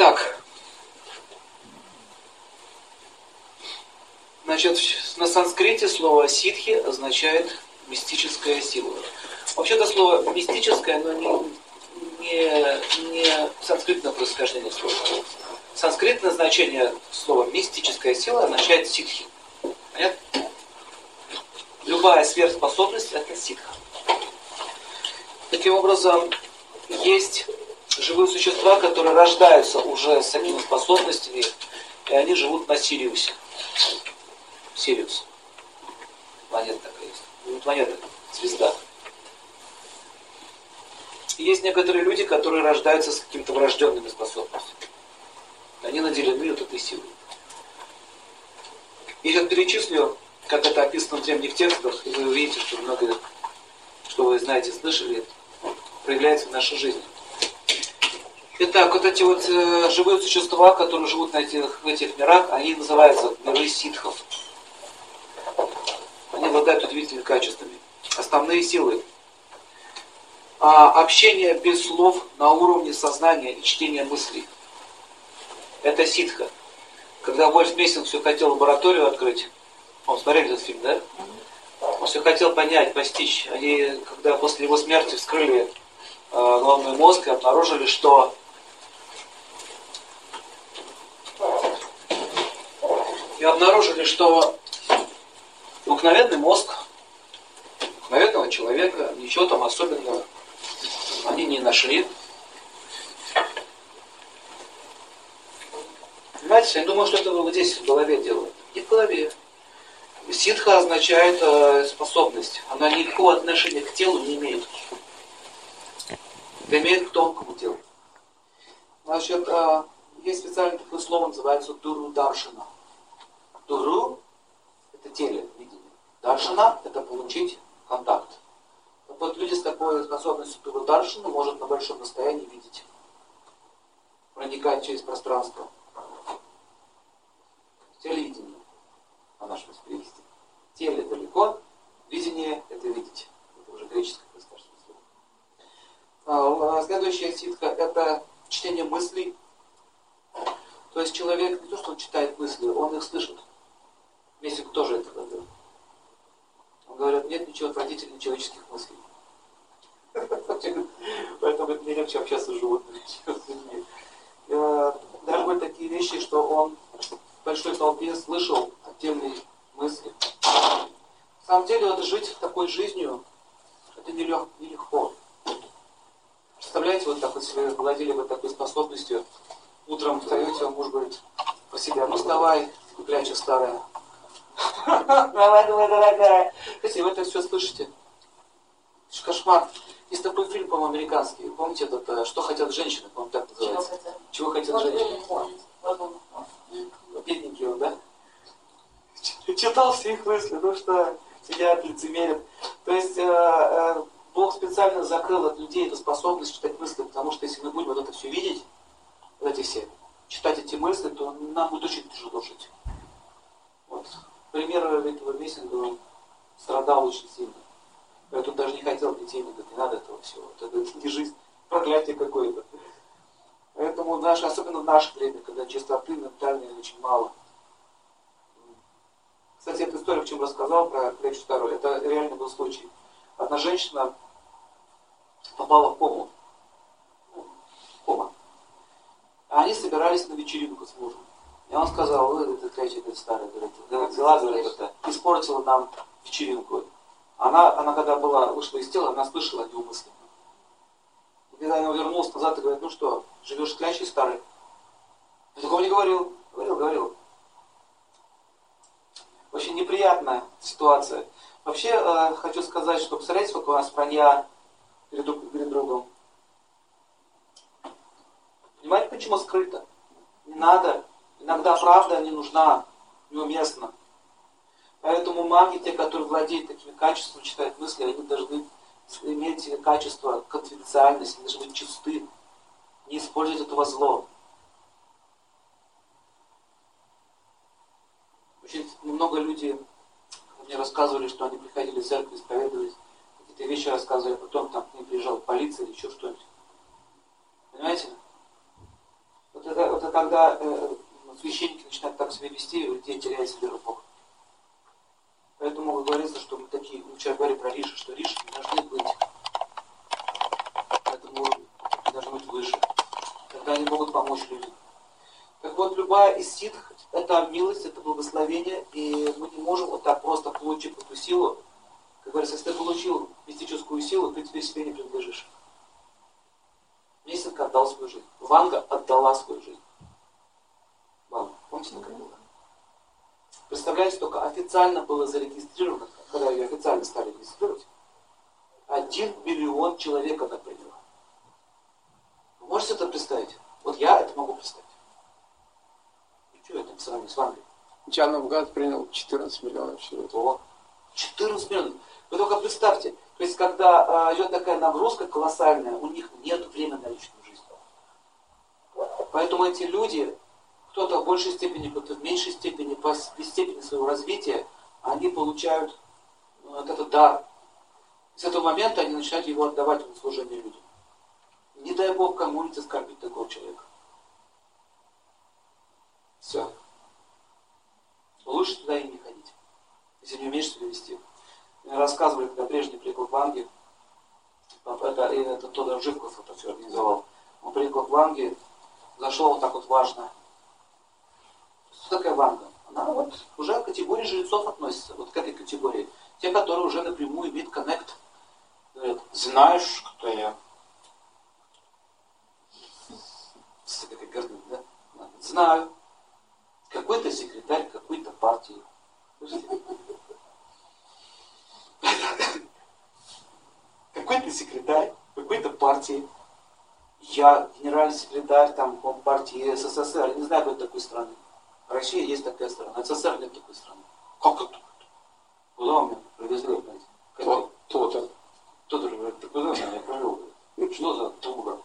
Итак, значит, на санскрите слово ситхи означает мистическая сила. Вообще это слово мистическое, но не, не, не санскритное происхождение слова. Санскритное значение слова мистическая сила означает ситхи. Понятно? Любая сверхспособность это ситха. Таким образом, есть живые существа, которые рождаются уже с такими способностями, и они живут на Сириусе. Сириус. Планета такая есть. Не планета, звезда. И есть некоторые люди, которые рождаются с какими-то врожденными способностями. Они наделены вот этой силой. Я сейчас перечислю, как это описано в древних текстах, и вы увидите, что много, что вы знаете, слышали, проявляется в нашей жизни. Итак, вот эти вот э, живые существа, которые живут на этих, в этих мирах, они называются миры ситхов. Они обладают удивительными качествами. Основные силы. А, общение без слов на уровне сознания и чтения мыслей. Это ситха. Когда Вольф Мессинг все хотел лабораторию открыть, он смотрели этот фильм, да? Он все хотел понять, постичь. Они, когда после его смерти вскрыли э, головной мозг и обнаружили, что и обнаружили, что обыкновенный мозг обыкновенного человека, ничего там особенного они не нашли. Понимаете, я думаю, что это вот здесь в голове делают. И в голове. Ситха означает э, способность. Она никакого отношения к телу не имеет. Это имеет к тонкому телу. Значит, э, есть специальное такое слово, называется дуру даршина. Дуру – это теле, видение. Даршина – это получить контакт. Так вот, люди с такой способностью дуру даршина может на большом расстоянии видеть. Проникать через пространство. Телевидение, на нашем перевести. Теле далеко, видение – это видеть. Это уже греческое происхождение слова. А, следующая ситка – это чтение мыслей. То есть человек не то, что он читает мысли, он их слышит. Мессик тоже это говорил. Он говорит, нет ничего отвратительнее человеческих мыслей. Поэтому мне легче общаться с животными, чем с людьми. Даже были такие вещи, что он в большой толпе слышал отдельные мысли. На самом деле, вот жить такой жизнью, это нелегко. Представляете, вот так вот, вы владели бы такой способностью, утром встаете, а муж говорит про себя, ну вставай, кляча старая, Давай, давай, дорогая. Если вы это все слышите, кошмар. Есть такой фильм, по-моему, американский. Помните этот э, «Что хотят женщины», по-моему, так называется. Чего хотят женщины? Бедненький он, да? Читал все их мысли, ну что, сидят, лицемерят. То есть э, э, Бог специально закрыл от людей эту способность читать мысли, потому что если мы будем вот это все видеть, вот эти все, читать эти мысли, то нам будет очень тяжело жить. Вот пример этого он страдал очень сильно. Поэтому даже не хотел детей, не говорит, не надо этого всего. Это не жизнь, проклятие какое-то. Поэтому наш, особенно в наше время, когда чистоты ментальной очень мало. Кстати, эта история, в чем рассказал про Клячу Старую, это реально был случай. Одна женщина попала в кому. Кома. А они собирались на вечеринку с мужем. И он сказал, вы, это кляча, это старая, говорит, взяла, говорит, это, испортила нам вечеринку. Она, она когда была, вышла из тела, она слышала мысли. И когда она вернулась назад и говорит, ну что, живешь клячей старой? Я такого не говорил. Говорил, говорил. Очень неприятная ситуация. Вообще, э, хочу сказать, что представляете, сколько у нас вранья перед, перед другом. Понимаете, почему скрыто? Не надо Иногда правда не нужна, неуместна. Поэтому маги, те, которые владеют такими качествами, читают мысли, они должны иметь качество конфиденциальности, должны быть чисты, не использовать этого зло. Очень много людей мне рассказывали, что они приходили в церковь, исповедовались, какие-то вещи рассказывали, а потом там к ним приезжала полиция или еще что-нибудь. Понимаете? Вот это когда э, священники начинают так себя вести, людей теряется вера в Бога. Поэтому говорится, что мы такие, ну, человек говорит про Риши, что Риши не должны быть на этом должны быть выше. Тогда они могут помочь людям. Так вот, любая из ситх – это милость, это благословение, и мы не можем вот так просто получить эту силу. Как говорится, если ты получил мистическую силу, ты тебе себе не принадлежишь. Мессинг отдал свою жизнь. Ванга отдала свою жизнь. Такая была? Представляете, только официально было зарегистрировано, когда ее официально стали регистрировать, один миллион человек она приняла. Вы можете это представить? Вот я это могу представить. И что это по сравнению с Вангой? Джанавгад принял 14 миллионов человек. О, 14 миллионов. Вы только представьте, то есть когда э, идет такая нагрузка колоссальная, у них нет времени на личную жизнь. Поэтому эти люди, кто-то в большей степени, кто-то в меньшей степени, по степени своего развития, они получают ну, вот этот дар. С этого момента они начинают его отдавать в служение людям. Не дай Бог кому-нибудь оскорбить такого человека. Все. Лучше туда и не ходить, если не умеешь себя вести. Рассказывали, когда прежде приехал в Англию, это, это Тодор Живков это все организовал. Он приехал в Англию, зашел вот так вот важно. Что такое Ванга? Она вот уже к категории жрецов относится, вот к этой категории. Те, которые уже напрямую имеют коннект. Говорят, знаешь, кто я? Такая да? Знаю. Какой-то секретарь какой-то партии. Какой-то секретарь какой-то партии. Я генеральный секретарь там партии СССР. не знаю, какой такой страны. Россия есть такая страна. СССР нет такой страны. Как это? Куда вы меня привезли, знаете? То, то-то. Кто-то говорит, ты куда меня привел? Что за дура?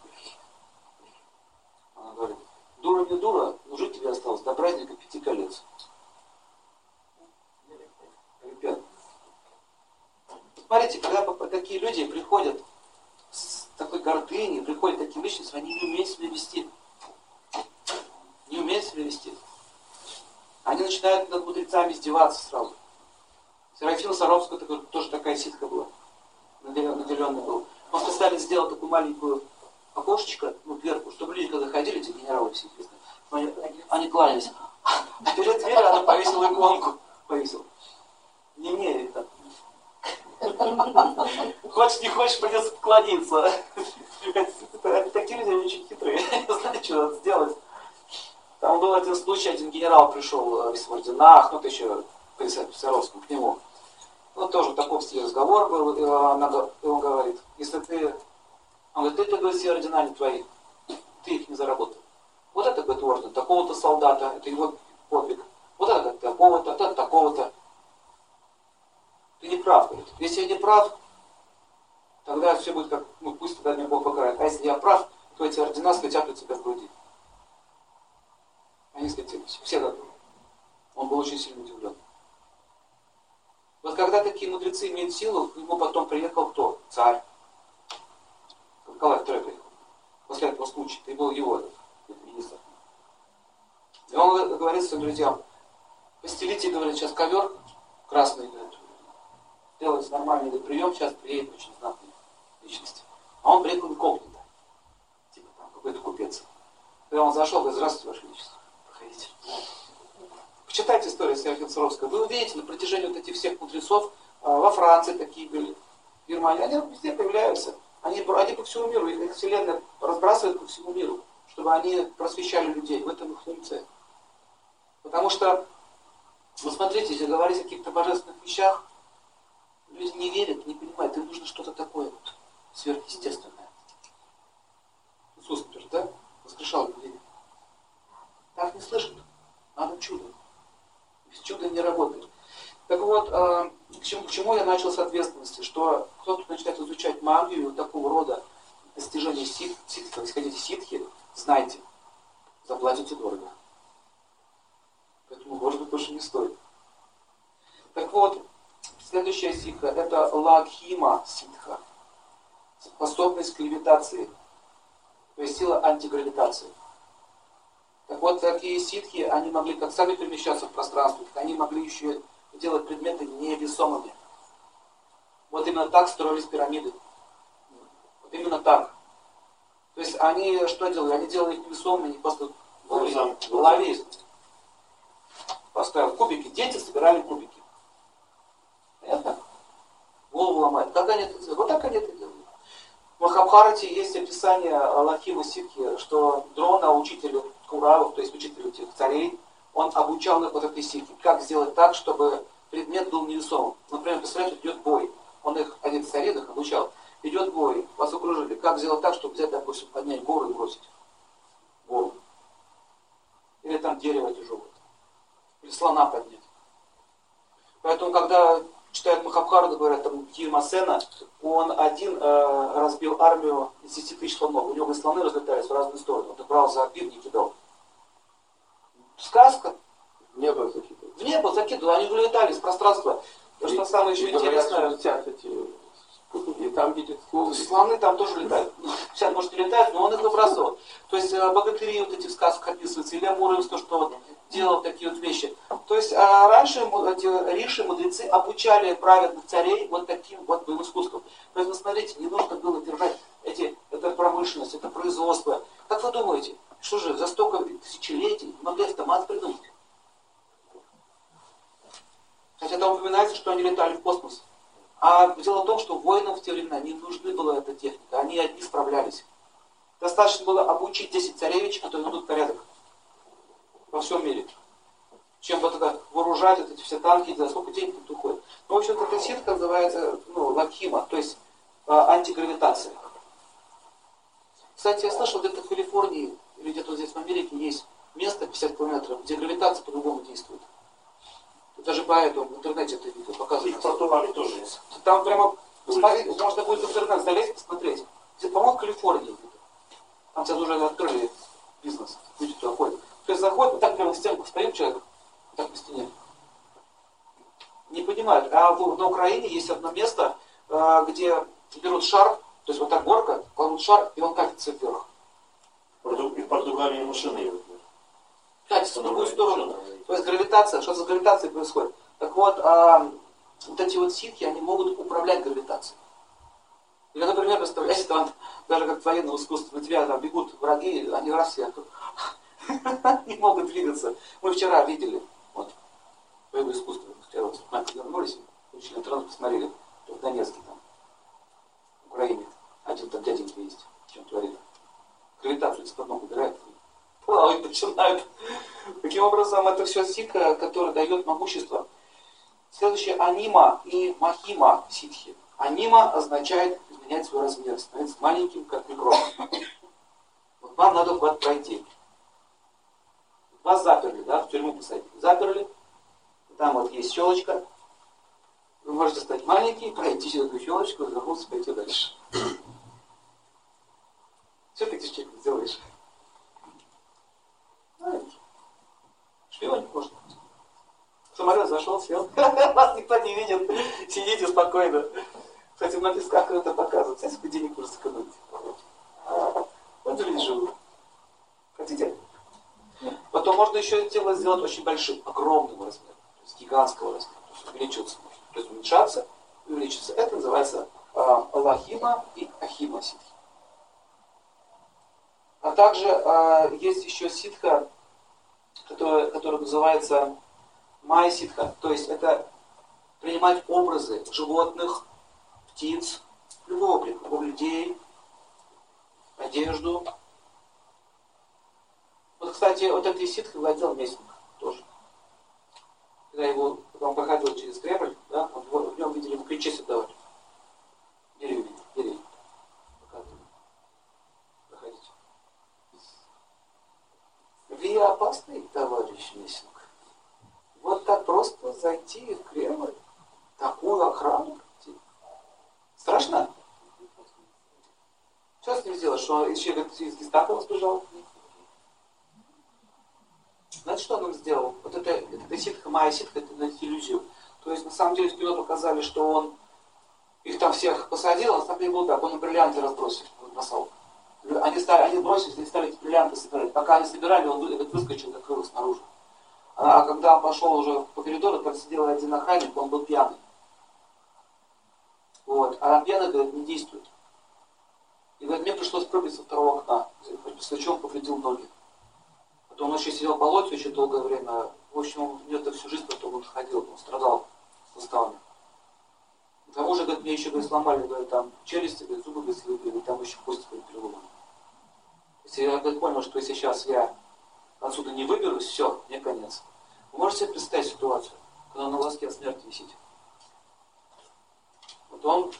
Она говорит, дура не дура, но жить тебе осталось до праздника пяти колец. Ребят, смотрите, когда такие люди приходят с такой гордыней, приходят такие личности, они не умеют себя вести. Не умеют себя вести. Они начинают над мудрецами издеваться сразу. Серафим Саровский такой, тоже такая ситка была, наделенный был. Он специально сделал такую маленькую окошечко, ну, дверку, чтобы люди, когда ходили, эти генералы все известные, они, они кланялись. А перед дверью она повесила иконку. Повесила. Не мне это. Хочешь, не хочешь, придется поклониться. Такие люди очень хитрые. Знаете, что надо сделать? Там был один случай, один генерал пришел весь в орденах, ну, ты еще Писаровскому к нему. Ну, тоже такой стиле разговор был, он, и он говорит, если ты, он говорит, ты, говорит, все ордена не твои, ты их не заработал. Вот это, говорит, орден такого-то солдата, это его подвиг. Вот это, говорит, такого-то, это такого-то. Ты не прав, говорит. Если я не прав, тогда все будет как, ну, пусть тогда меня Бог покарает. А если я прав, то эти ордена скатят у тебя в груди. Они скатились. Все готовы. Он был очень сильно удивлен. Вот когда такие мудрецы имеют силу, к нему потом приехал кто? Царь. Николай II приехал. После этого случая. Ты был его министр. И он говорит своим друзьям, постелите, говорит, сейчас ковер красный, говорит, делается нормальный прием, сейчас приедет очень знатная личность. А он приехал инкогнито. Типа там какой-то купец. Когда он зашел, говорит, здравствуйте, Ваше Величество проходите. Почитайте историю Серафима Саровского. Вы увидите на протяжении вот этих всех мудрецов, а, во Франции такие были, в Германии, они везде появляются. Они, они по всему миру, их вселенная разбрасывает по всему миру, чтобы они просвещали людей. В этом их функция. Потому что, вы смотрите, если говорить о каких-то божественных вещах, люди не верят, не понимают, им нужно что-то такое вот сверхъестественное. Иисус, например, да, воскрешал людей. Так не слышат. Надо чудо. Без чуда не работает. Так вот, э, к, чему, к чему я начал с ответственности? Что кто-то начинает изучать магию такого рода достижения сит, ситхи, если хотите ситхи, знайте, заплатите дорого. Поэтому, может быть, больше не стоит. Так вот, следующая ситха – это лагхима ситха. Способность к левитации. То есть сила антигравитации. Так вот, такие ситхи, они могли как сами перемещаться в пространстве, так они могли еще делать предметы невесомыми. Вот именно так строились пирамиды. Вот именно так. То есть они что делали? Они делали их невесомыми, не просто в голове. Поставил кубики, дети собирали кубики. Понятно? Голову ломают. Как они это делают? Вот так они это делают. В Махабхарате есть описание Лахима Ситхи, что Дрона, учитель Куравов, то есть учитель этих царей, он обучал их вот этой ситхи, как сделать так, чтобы предмет был невесомым. Например, представляете, идет бой. Он их, один из царей их обучал. Идет бой, вас окружили. Как сделать так, чтобы взять, допустим, поднять гору и бросить? Гору. Или там дерево тяжелое. Или слона поднять. Поэтому, когда читают Махабхараду, говорят, там Хирмасена, он один э, разбил армию из 10 тысяч слонов. У него слоны разлетались в разные стороны. Он брал за обид и кидал. Сказка. В небо закидывал. В небо закидывал. Они вылетали из пространства. То, что самое еще интересное... Говорят, эти и там видят слоны. Слоны там тоже летают. Сейчас, может, не летают, но он их выбрасывал. То есть э, богатыри вот эти в сказках описываются, или Амуровс, то, что вот делал такие вот вещи. То есть а раньше эти риши, мудрецы обучали праведных царей вот таким вот боевым искусством. То есть, вы смотрите, не нужно было держать эти, это промышленность, это производство. Как вы думаете, что же за столько тысячелетий могли автомат придумать? Хотя там упоминается, что они летали в космос. А дело в том, что воинам в те времена не нужны была эта техника, они одни справлялись. Достаточно было обучить 10 царевич, которые ведут порядок во всем мире. Чем вот это вооружать вот эти все танки, за сколько денег тут уходит. Ну, в общем-то, эта сетка называется ну, лакхима, то есть э, антигравитация. Кстати, я слышал, где-то в Калифорнии или где-то здесь в Америке есть место 50 километров, где гравитация по-другому действует. Даже поэтому в интернете это видео показывают. И в Португалии тоже есть. Там прямо, посмотри, можно будет в интернет залезть, посмотреть. Где, по-моему, в Калифорнии. Там сейчас уже открыли бизнес, люди туда ходят. То есть заходит, вот так прямо в стенку стоит человек, вот так по стене. Не понимают. А в, на Украине есть одно место, э, где берут шар, то есть вот так горка, кладут шар, и он катится вверх. И в Португалии машины Катится в другую сторону. То есть гравитация, что за гравитацией происходит? Так вот, а, вот эти вот ситхи, они могут управлять гравитацией. Или, например, представляете, там, даже как в военном искусстве, на тебя там бегут враги, они раз я не могут двигаться. Мы вчера видели, вот, боевое искусство, вчера вот вернулись, включили интернет, посмотрели, в Донецке там, Один там дяденька есть, чем творит. Гравитацию из-под ног убирает, плавать начинают. Таким образом, это все ситха, которое дает могущество. Следующее анима и махима ситхи. Анима означает изменять свой размер, становиться маленьким, как микрон. Вот вам надо куда-то пройти. Вас заперли, да, в тюрьму посадили. Заперли, там вот есть щелочка. Вы можете стать маленький, пройти через эту щелочку, вернуться, пойти дальше. Что ты человек сделаешь? Знаешь, шпионить можно. Самолет зашел, сел. Вас никто не видит. Сидите спокойно. Кстати, на песках это показывают. Кстати, сколько денег можно сэкономить. Вот люди живут. Хотите? Потом можно еще тело сделать очень большим, огромным размером, то есть гигантского размера, то есть увеличиваться можно. То есть уменьшаться увеличиться. Это называется э, лахима и ахима ситхи. А также э, есть еще ситха, которая, которая называется майя ситха. То есть это принимать образы животных, птиц, любого, любого людей, одежду, вот, кстати, вот этой ситхой владел Местник тоже. Когда его, он проходил через Кремль, да, в нем видели, ему ключи отдавали. Деревья, деревья. Вы опасный, товарищ Местник. Вот так просто зайти в Кремль, такую охрану. Страшно? Что с ним сделать? Что еще из гестапо сбежал? Знаете, что он сделал? Вот это, это ситха, моя ситха, это на иллюзию. То есть, на самом деле, в кино показали, что он их там всех посадил, а на самом деле был так, он бриллианты разбросил, бросал. Они, стали, они бросились и стали эти бриллианты собирать. Пока они собирали, он вы- выскочил и открыл снаружи. А а когда он пошел уже по коридору, там сидел один охранник, он был пьяный. Вот. А пьяный, говорит, не действует. И говорит, мне пришлось прыгать со второго окна, после чего он повредил ноги. Потом он еще сидел в болоте очень долгое время. В общем, у него это всю жизнь потом он ходил, он страдал суставами. К тому же, говорит, мне еще говорит, сломали говорит, там челюсти, говорит, зубы говорит, слепили, там еще кости говорит, переломаны. Если я понял, что если сейчас я отсюда не выберусь, все, мне конец. Вы можете себе представить ситуацию, когда на волоске от смерти висит? Вот он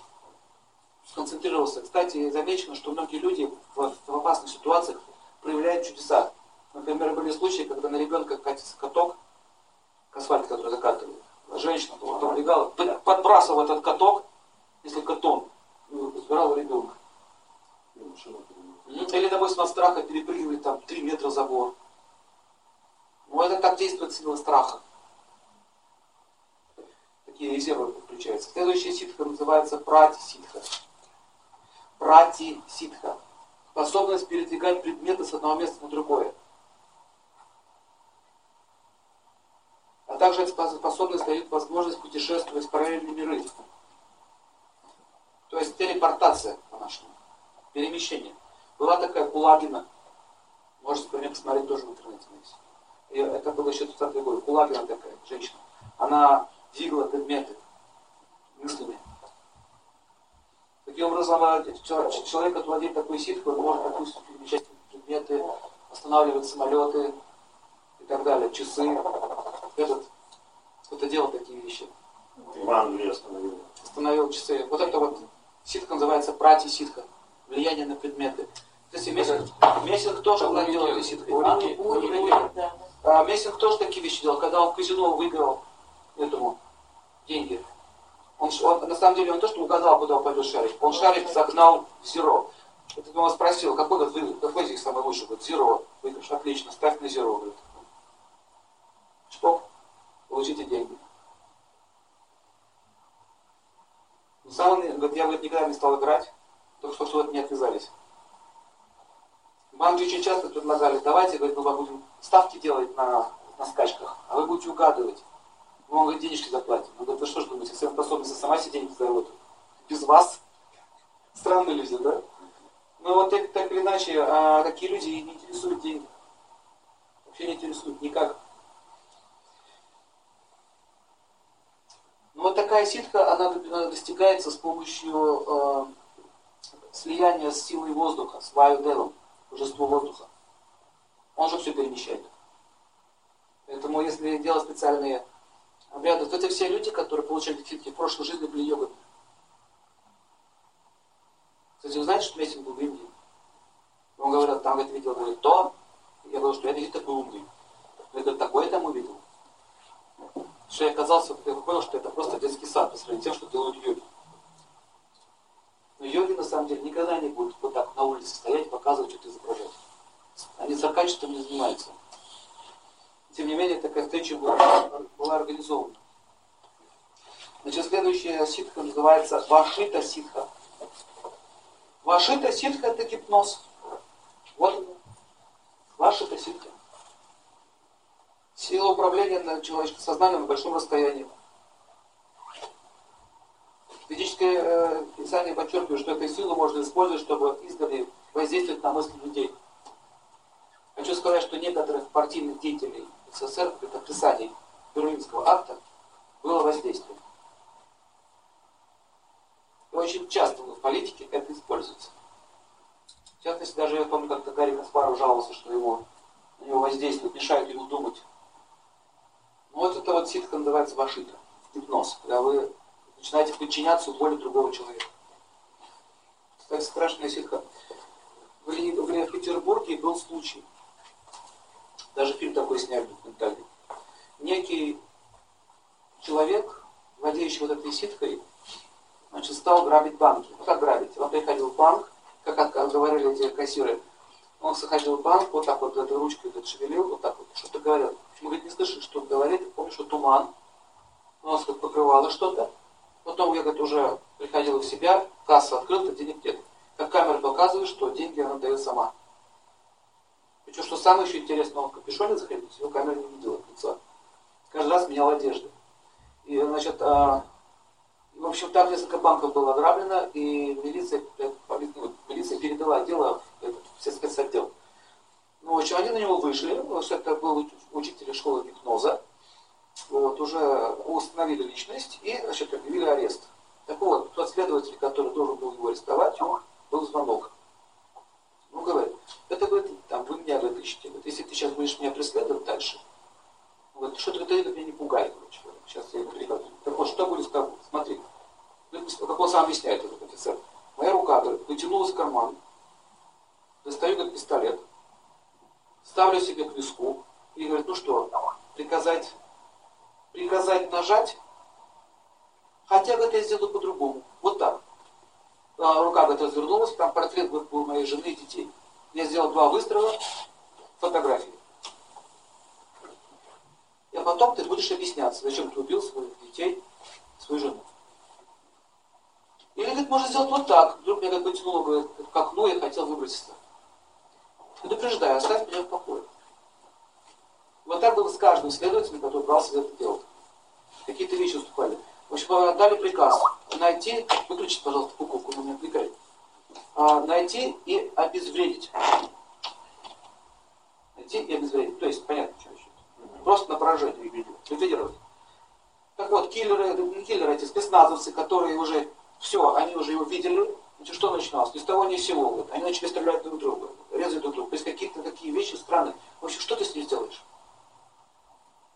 сконцентрировался. Кстати, замечено, что многие люди в, в опасных ситуациях проявляют чудеса. Например, были случаи, когда на ребенка катится каток, к асфальту, который закатывали. Женщина потом бегала, под- подбрасывала этот каток, если ну, забирала ребенка. Или, допустим, от страха перепрыгивает там 3 метра забор. Ну, это так действует сила страха. Такие резервы включаются. Следующая ситха называется прати-ситха. Прати-ситха. Способность передвигать предметы с одного места на другое. А также эта спос- способность дает возможность путешествовать в параллельные миры. То есть телепортация по-нашему. Перемещение. Была такая Кулагина. Можете про нее посмотреть тоже в интернете. И это было еще 30 год. Кулагина такая женщина. Она двигала предметы мыслями. Таким образом, чел- человек, владеет такой ситхой, он может, допустим, перемещать предметы, останавливать самолеты и так далее, часы. Этот, кто-то делал такие вещи. В Англии остановили. Остановил часы. Вот это вот ситха называется прати ситха. Влияние на предметы. Кстати, Мессинг, Мессинг тоже владел этой ситхой. А, да. а, Мессинг тоже такие вещи делал, когда он в казино выиграл этому деньги. Он, он, на самом деле он то, что угадал, куда упадет шарик, он шарик загнал в зеро. Это он спросил, какой, говорит, вы, какой из них самый лучший? Говорит, зеро. Выигрыш, отлично, ставь на зеро. Говорит. Шпок, получите деньги. Сам он, говорит, я говорит, никогда не стал играть, только что от не отвязались. Банки очень часто предлагали, давайте, говорит, мы вам будем ставки делать на, на скачках, а вы будете угадывать. Мы вам говорит, денежки заплатим. Он говорит, вы что ж думаете, если способности сама себе деньги заработает? Без вас? Странные люди, да? Ну вот так, так или иначе, а, такие люди не интересуют деньги. Вообще не интересуют никак. Ну вот такая ситха, она до- достигается с помощью слияния с силой воздуха, с ваю-девом, божеством воздуха. Он же все перемещает. Поэтому если делать специальные обряды, то это все люди, которые получали ситхи в прошлой жизни были йогами. Кстати, вы знаете, что Мессинг был в Индии? Он говорил, там говорит, видел, говорит, то. Я говорю, что я видел такой умный. Я говорю, такое там увидел. Что я оказался, я понял, что это просто детский сад по сравнению с тем, что делают йоги. Но йоги на самом деле никогда не будут вот так на улице стоять показывать, что-то изображать. Они циркачеством не занимаются. Тем не менее, такая встреча была, была организована. Значит, следующая ситха называется Вашита ситха. Вашита ситха это гипноз. Вот он. Вашита ситха. Сила управления на человеческим сознанием на большом расстоянии. Ведическое э, писание подчеркивает, что эту силу можно использовать, чтобы издали воздействовать на мысли людей. Хочу сказать, что некоторых партийных деятелей СССР при подписании Берлинского акта было воздействие. И очень часто в политике это используется. В частности, даже я помню, как-то Гарри Каспаров жаловался, что его, на него воздействует, мешает ему думать. Ну вот это вот ситха называется вашита, гипноз, когда вы начинаете подчиняться воле другого человека. Кстати, страшная ситха. В, в в Петербурге был случай, даже фильм такой сняли документальный. Некий человек, владеющий вот этой ситкой, значит, стал грабить банки. Ну как грабить? Он приходил в банк, как от- говорили эти кассиры, он заходил в банк, вот так вот этой ручкой вот шевелил, вот так вот, что-то говорил. Почему, говорит, не слышишь, что он говорит, помню, что туман, у нас как покрывало что-то. Потом я, говорит, уже приходил в себя, касса открыта, денег нет. как камера показывает, что деньги она дает сама. Причем, что самое еще интересное, он в капюшоне заходил, его камера не видела лица. Каждый раз менял одежды. И, значит, а, в общем, так несколько банков было ограблено, и милиция, э, милиция передала дело в, этот, в спецотдел. Ну, в общем, они на него вышли, это был учитель школы гипноза, вот, уже установили личность и, значит, объявили арест. Так вот, тот следователь, который должен был его арестовать, был звонок. Ну, говорит, это, говорит, там, вы меня, говорит, ищете. Говорит, если ты сейчас будешь меня преследовать дальше, вот, что ты меня не пугай, короче. Сейчас я передаю. Так вот, что будет с тобой? Смотри. Как он сам объясняет, этот офицер. Моя рука, говорит, вытянулась в карман, достаю, говорит, пистолет, ставлю себе к виску и говорит, ну что, приказать, приказать нажать, хотя, говорит, я сделаю по-другому. Вот так. А, рука, говорит, развернулась, там портрет был моей жены и детей. Я сделал два выстрела, фотографии. И потом ты будешь объясняться, зачем ты убил своих детей, свою жену. Или, говорит, можно сделать вот так. Вдруг меня как бы тянуло говорит, к окну, я хотел выброситься. Предупреждаю, оставь меня в покое. Вот так было с каждым следователем, который брался за это дело. Какие-то вещи уступали. В общем, отдали приказ найти, выключить, пожалуйста, буковку, но не отвлекай. А, найти и обезвредить. Найти и обезвредить. То есть, понятно, что еще. Просто на поражение ликвидировать. Так вот, киллеры, не киллеры, эти спецназовцы, которые уже, все, они уже его видели, значит, что начиналось? Ни с того, ни с сего. Они начали стрелять друг друга, резать друг друга. То есть какие-то такие вещи странные. В общем, что ты с ним сделаешь?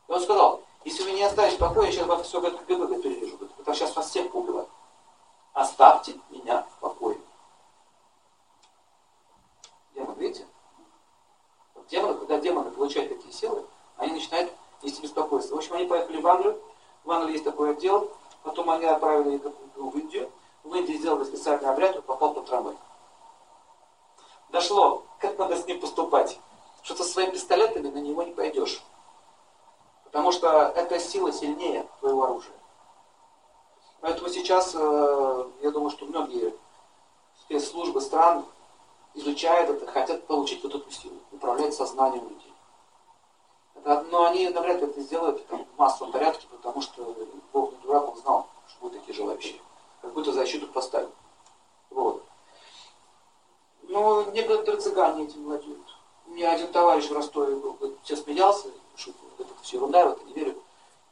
И он сказал, если вы не оставите в я сейчас вас все это КГБ перевяжу. Это сейчас вас всех поубивают. Оставьте меня в покое. Демон, видите? Вот демоны, когда демоны получают такие силы, они начинают нести беспокойство. В общем, они поехали в Англию. В Англии есть такой отдел. Потом они отправили их в Индию. В Индии сделали специальный обряд, он попал под трамвай. Дошло, как надо с ним поступать. Что со своими пистолетами на него не пойдешь. Потому что эта сила сильнее твоего оружия. Поэтому сейчас, э, я думаю, что многие спецслужбы стран изучают это, хотят получить вот эту силу, управлять сознанием людей. Это, но они навряд ли это сделают там, в массовом порядке, потому что Бог не дурак, он знал, что будут такие желающие. Какую-то защиту поставил. Вот. Но некоторые цыгане этим владеют. У меня один товарищ в Ростове был, все смеялся, шутил, это все ерунда, я в это не верю.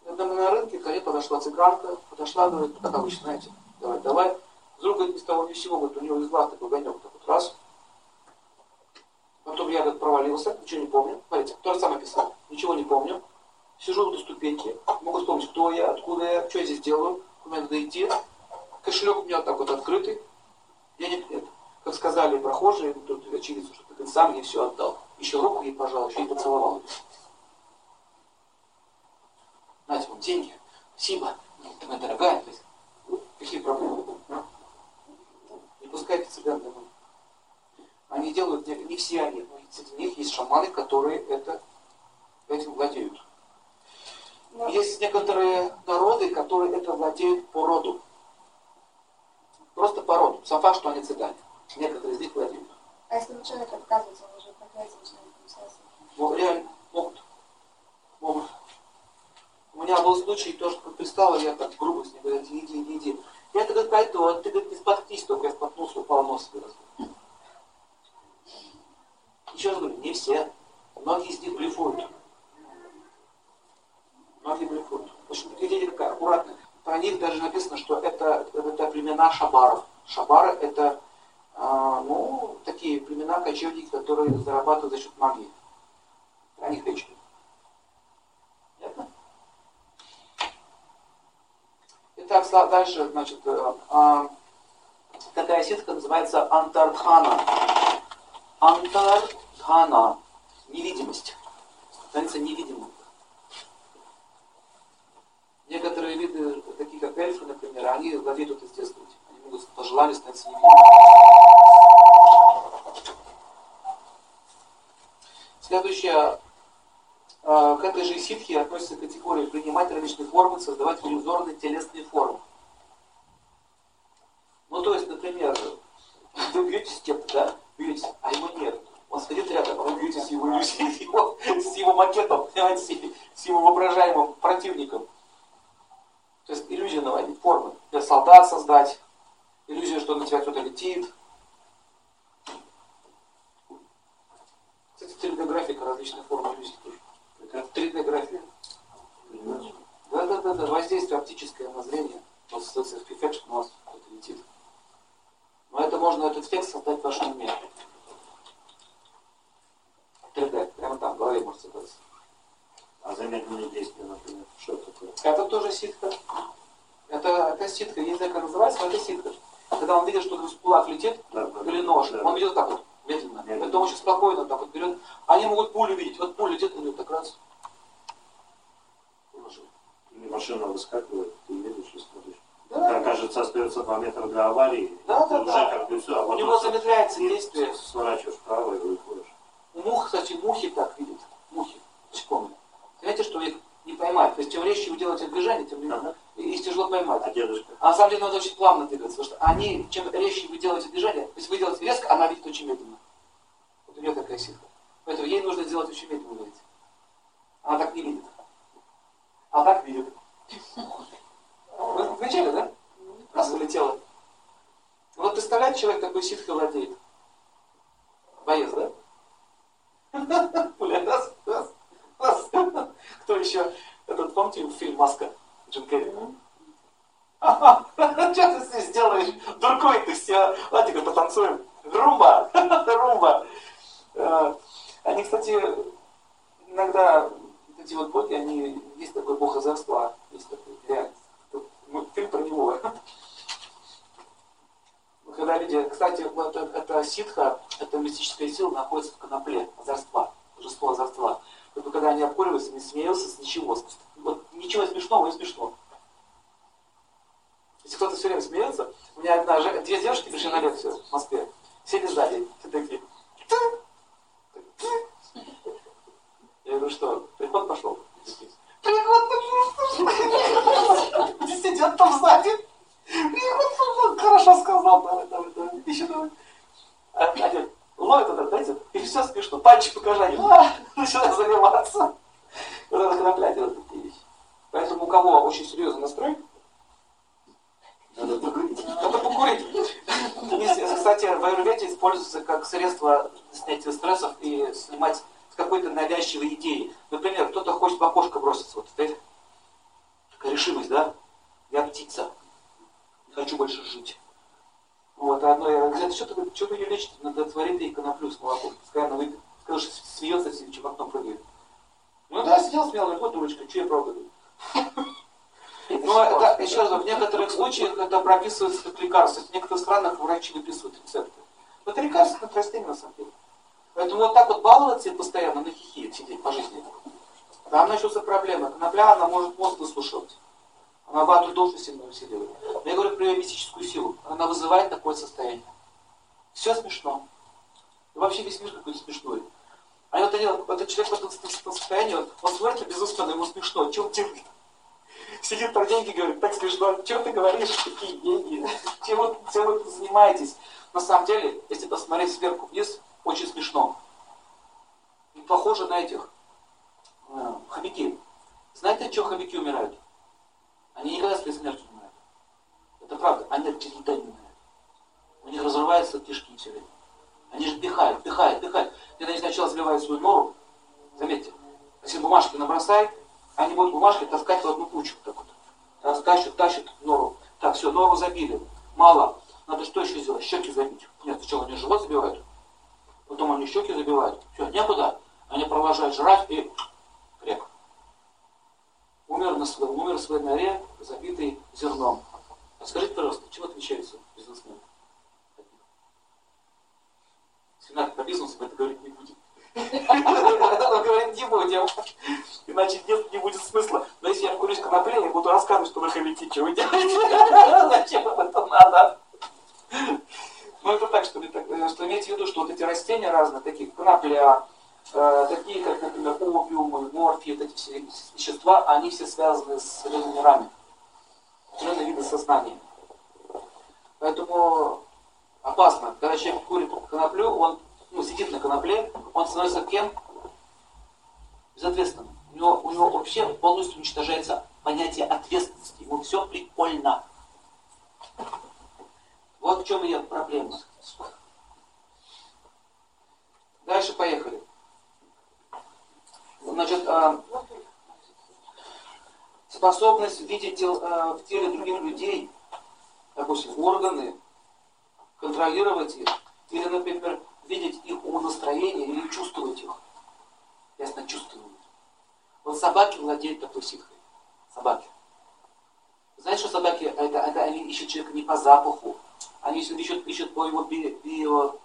Когда мы на рынке, ко мне подошла цыганка, подошла, говорит, как обычно, знаете, давай, давай. Вдруг, с того ни с сего, говорит, у него из глаз такой огонек, так вот раз. Потом я, говорит, провалился, ничего не помню. Смотрите, то же самое писал, ничего не помню. Сижу на ступеньке, могу вспомнить, кто я, откуда я, что я здесь делаю, куда надо идти. Кошелек у меня вот так вот открытый. Я не, это, как сказали прохожие, тут очевидцы, что ты сам ей все отдал. Еще руку ей пожал, еще и поцеловал. Знаете, вот деньги, спасибо, ты моя дорогая, то есть, какие проблемы? Не пускайте цыган домой. Они делают, не все они, но среди них есть шаманы, которые это, этим владеют. Но... Есть некоторые народы, которые это владеют по роду. Просто по роду. Сам факт, что они цыгане. Некоторые из них владеют. А если человек отказывается, он уже проклятие начинает Ну, реально, могут. Могут. У меня был случай, тоже как пристала, я так грубо с ней говорю, иди, иди, иди. Я тогда пойду, а ты говорит, не споткнись, только я споткнулся, упал нос вырос. Еще раз говорю, не все. Многие из них блефуют. Многие блефуют. В общем, видите, какая аккуратная. Про них даже написано, что это, это племена шабаров. Шабары это а, ну, такие племена кочевники, которые зарабатывают за счет магии. Про них речь. Итак, дальше, значит, э, а, такая сетка называется Антардхана. Антардхана. Невидимость. Становится невидимым. Некоторые виды, такие как эльфы, например, они владеют это с детства. Они могут по желанию становиться невидимыми. Следующее. К этой же ситхе относится категория принимать различные формы, создавать иллюзорные телесные формы. Ну, то есть, например, вы бьетесь с кем-то, да? Бьетесь, а его нет. Он стоит рядом, а вы бьетесь с его иллюзией, с его, с его макетом, с- с его воображаемым противником. То есть иллюзия наводить формы. Для солдат создать, иллюзия, что на тебя кто-то летит. Кстати, 3D-графика различные формы иллюзий тоже. Как 3D-графия. понимаешь? Да, да, да, да, воздействие оптическое на зрение. Вот создается эффект, что у нас кто-то летит. Но это можно, этот эффект создать в вашем уме. 3D, прямо там в голове может создаться. А замедленные действия, например, что такое? Это тоже ситка. Это, это ситка, я не знаю, как называется, но это ситка. Когда он видит, что кулак летит, Да, да, или нож, да. он ведет так вот, медленно. Медленно. Это очень спокойно так вот берет. Они могут пулю видеть. Вот пуля он идет так раз. Или машина выскакивает, ты едешь и смотришь. Да, Как кажется, остается 2 метра для аварии. Да, да, уже да. как бы все. А У него замедляется действие. Сворачиваешь вправо и выходишь. Мух, кстати, мухи так видят. Мухи, насекомые. Знаете, что их не поймать. То есть, чем резче вы делаете движение, тем Ага. их тяжело поймать. А дедушка? А на самом деле надо очень плавно двигаться, потому что они, чем резче вы делаете движение, то есть вы делаете резко, она видит очень медленно. Вот у нее такая сила. Поэтому ей нужно делать очень медленно, видите. Она так не видит. А так видит. Вы замечали, да? Раз улетела. Вот представляете, человек такой ситхой владеет. Боец, да? Раз, раз, раз. Кто еще? Этот, помните фильм «Маска» Джим Керри? Что ты здесь сделаешь? Дуркой ты все. Ладно, потанцуем. Румба, румба. Э, Они, кстати, иногда эти вот боги, они есть такой бог озорства, есть такой реально. Тут Фильм про него. Когда люди, кстати, вот это, это ситха, это мистическая сила находится в конопле, озорства, божество озорства. Только когда они обкуриваются, не смеются с ничего. Вот ничего смешного не смешно. Если кто-то все время смеется, у меня одна, же- две девушки пришли на лекцию в Москве, сели сзади, все такие. Я говорю, что, приход пошел? Приход пошел. Сидят там сзади. Приход пошел. Хорошо сказал, давай, давай, давай. Еще давай. А один ловит этот, и все смешно. Пальчик покажи, они «А!» начинают заниматься. Вот это конопля делает такие вещи. Поэтому у кого очень серьезный настрой, Надо покурить. надо покурить. Кстати, в аюрведе используется как средство снятия стрессов и снимать с какой-то навязчивой идеи. Например, кто-то хочет в окошко броситься. Вот стоит такая решимость, да? Я птица. Не хочу больше жить. Вот, а одно, я говорю, что ты, что ты ее лечите? Надо творить ей коноплю с молоком. Пускай она выпьет. Скажу, что смеется, сидит, в окно прыгает. Ну да, сидел смело, вот дурочка, что я правда говорю. Но это, еще раз, в некоторых случаях это прописывается как лекарство. В некоторых странах врачи выписывают рецепты. Но это лекарство от растения на самом деле. Поэтому вот так вот баловаться и постоянно на хихи сидеть по жизни. Там начнутся проблемы. Конопля, она может мозг выслушивать. Она вату тоже сильно усиливает. Но я говорю про ее мистическую силу. Она вызывает такое состояние. Все смешно. И вообще весь мир какой-то смешной. А вот они, этот человек в этом состоянии, он, он смотрит на безуспешно, ему смешно. Чем делает? Сидит про деньги, говорит, так смешно, что ты говоришь, какие деньги, чем вы, чем вы занимаетесь? На самом деле, если посмотреть сверху вниз, очень смешно. И похоже на этих э, хомяки. Знаете, от чего хомяки умирают? Они никогда своей смертью не умирают. Это правда, они от переедания умирают. У них разрываются кишки все время. Они же вдыхают, вдыхают, вдыхают. Когда они сначала сливают свою нору, заметьте, если бумажки набросай, они будут бумажки таскать в одну кучу. Так вот. Раз тащат, нору. Так, все, нору забили. Мало. Надо что еще сделать? Щеки забить. Нет, сначала они живот забивают. Потом они щеки забивают. Все, некуда. Они продолжают жрать и креп. Умер, на умер в своей норе, забитый зерном. А скажите, пожалуйста, чем отличается бизнесмен? Семинар по бизнесу мы это говорить не будем. Он говорит, не будем. Иначе нет, не будет смысла. Но если я вкурюсь коноплей, я буду рассказывать, что вы хомяки, что вы делаете. Зачем вам это надо? Ну это так, что, э, что имейте в виду, что вот эти растения разные, такие конопля, такие как, например, опиумы, морфий, вот эти все вещества, они все связаны с определенными мирами, определенные виды сознания. Поэтому опасно. Когда человек курит коноплю, он ну, сидит на конопле, он становится кем? Безответственным. У него, у него вообще полностью уничтожается понятие ответственности. Ему все прикольно. Вот в чем ее проблема. Дальше поехали. Значит, а, способность видеть а, в теле других людей, допустим, органы, контролировать их, или, например, видеть их умонастроение или чувствовать их. Ясно, чувствовать. Вот собаки владеют такой силой. Собаки. Знаете, что собаки, это, это они ищут человека не по запаху, они ищут, ищут по его би, био,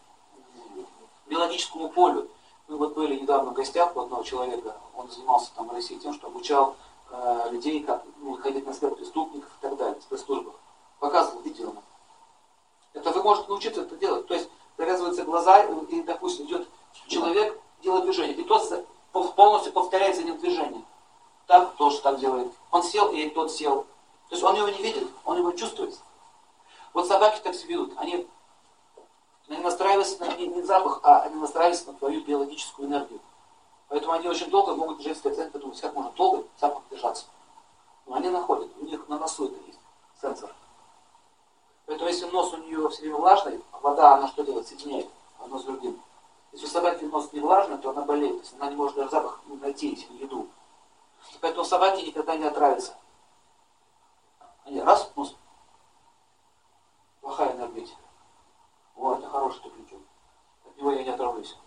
биологическому полю. Мы вот были недавно в гостях у одного человека, он занимался там в России тем, что обучал э, людей, как ну, ходить на след преступников и так далее, в спецслужбах. Показывал, видео. Это вы можете научиться это делать. То есть завязываются глаза, и, допустим, идет человек, делает движение, и тот полностью повторяет за ним движение. Так тоже так делает. Он сел, и тот сел. То есть он его не видит, он его чувствует. Вот собаки так себя ведут. Они, они настраиваются на не, не запах, а они настраиваются на твою биологическую энергию. Поэтому они очень долго могут держать центре, думать, как можно долго запах держаться. Но они находят, у них на носу это есть сенсор. Поэтому если нос у нее все время влажный, а вода, она что делает? Соединяет одно с другим. Если у собаки нос не влажный, то она болеет. То есть она не может даже запах найти или еду. Поэтому собаки никогда не отравятся. Они раз, нос. Плохая энергетика. О, это хороший ключом. От него я не отравлюсь.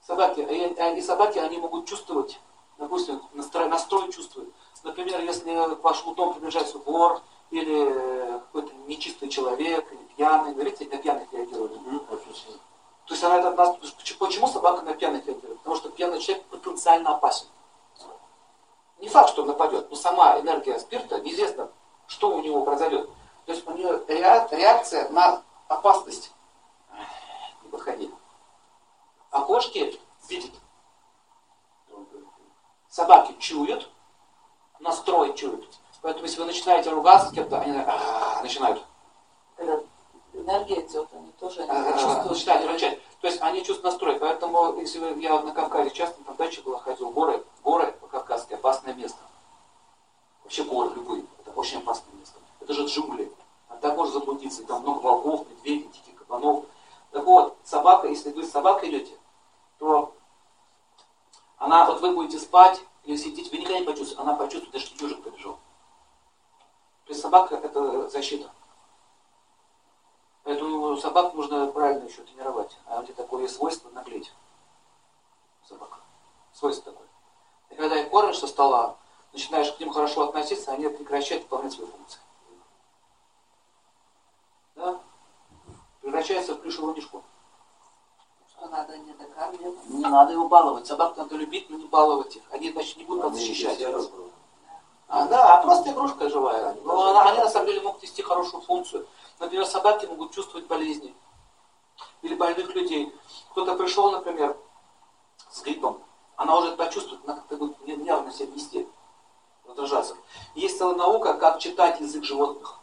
Собаки, а и собаки, они могут чувствовать, допустим, настрой, настрой чувствуют. Например, если к вашему дому приближается вор, или какой-то нечистый человек, или пьяный. Говорите, на пьяных реагирует. То есть она это нас... Почему собака на пьяных реагирует? Потому что пьяный человек потенциально опасен. Не факт, что он нападет, но сама энергия спирта, неизвестно, что у него произойдет. То есть у нее реакция на опасность. Не подходи. А кошки видят. Собаки чуют, настрой чуют. Поэтому если вы начинаете ругаться с кем-то, они начинают. Когда энергия идет, они тоже А, чувствуют. начинают рычать. То есть они чувствуют настрой. Поэтому, если вы, я на Кавказе часто там даче была, ходил, горы, горы по-кавказски опасное место. Вообще горы любые, это очень опасное место. Это же джунгли. А там можно заблудиться, там много волков, медведей, диких кабанов. Так вот, собака, если вы с собакой идете, то она, вот вы будете спать или сидеть, вы никогда не почувствуете, она почувствует, даже ежик побежал. То есть собака это защита. Поэтому собак нужно правильно еще тренировать. А них такое свойство наглеть. Собака. Свойство такое. И когда их кормишь со стола, начинаешь к ним хорошо относиться, они прекращают выполнять свои функции. Да? Превращается в плюшевую мишку. Что надо не докармливать. Не надо его баловать. Собак надо любить, но не баловать их. Они, значит, не будут нас защищать. А, да, а просто игрушка живая. Но она, они на самом деле могут нести хорошую функцию. Например, собаки могут чувствовать болезни или больных людей. Кто-то пришел, например, с гриппом, она уже это почувствует, она как-то будет нервно себя вести, раздражаться. Есть целая наука, как читать язык животных.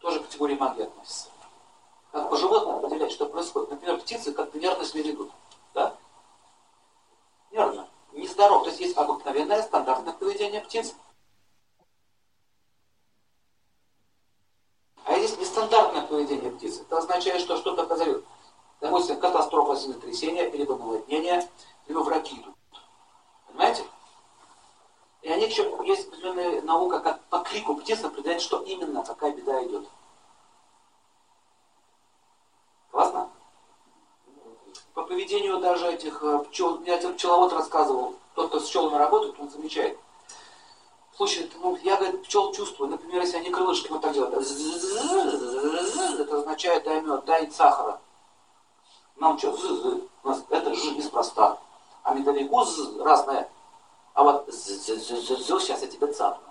Тоже к категории магии относится. Как по животным определять, что происходит. Например, птицы как-то нервно себя ведут. Да? Нервно. Нездоров. То есть есть обыкновенное, стандартное поведение птиц. А есть нестандартное поведение птиц. Это означает, что что-то произойдет. Допустим, катастрофа землетрясения, либо наводнение, либо враги идут. Понимаете? И они еще, есть определенная наука, как по крику птиц определять, что именно, какая беда идет. Классно? По поведению даже этих э, пчел, я тебе пчеловод рассказывал, тот, кто с пчелами работает, он замечает. Слушай, ну, я, говорит, пчел чувствую, например, если они крылышки вот так делают, это означает дай мед, дай сахара. Нам что, у нас это ж неспроста. А медовику разное. А вот сейчас я тебя цапну.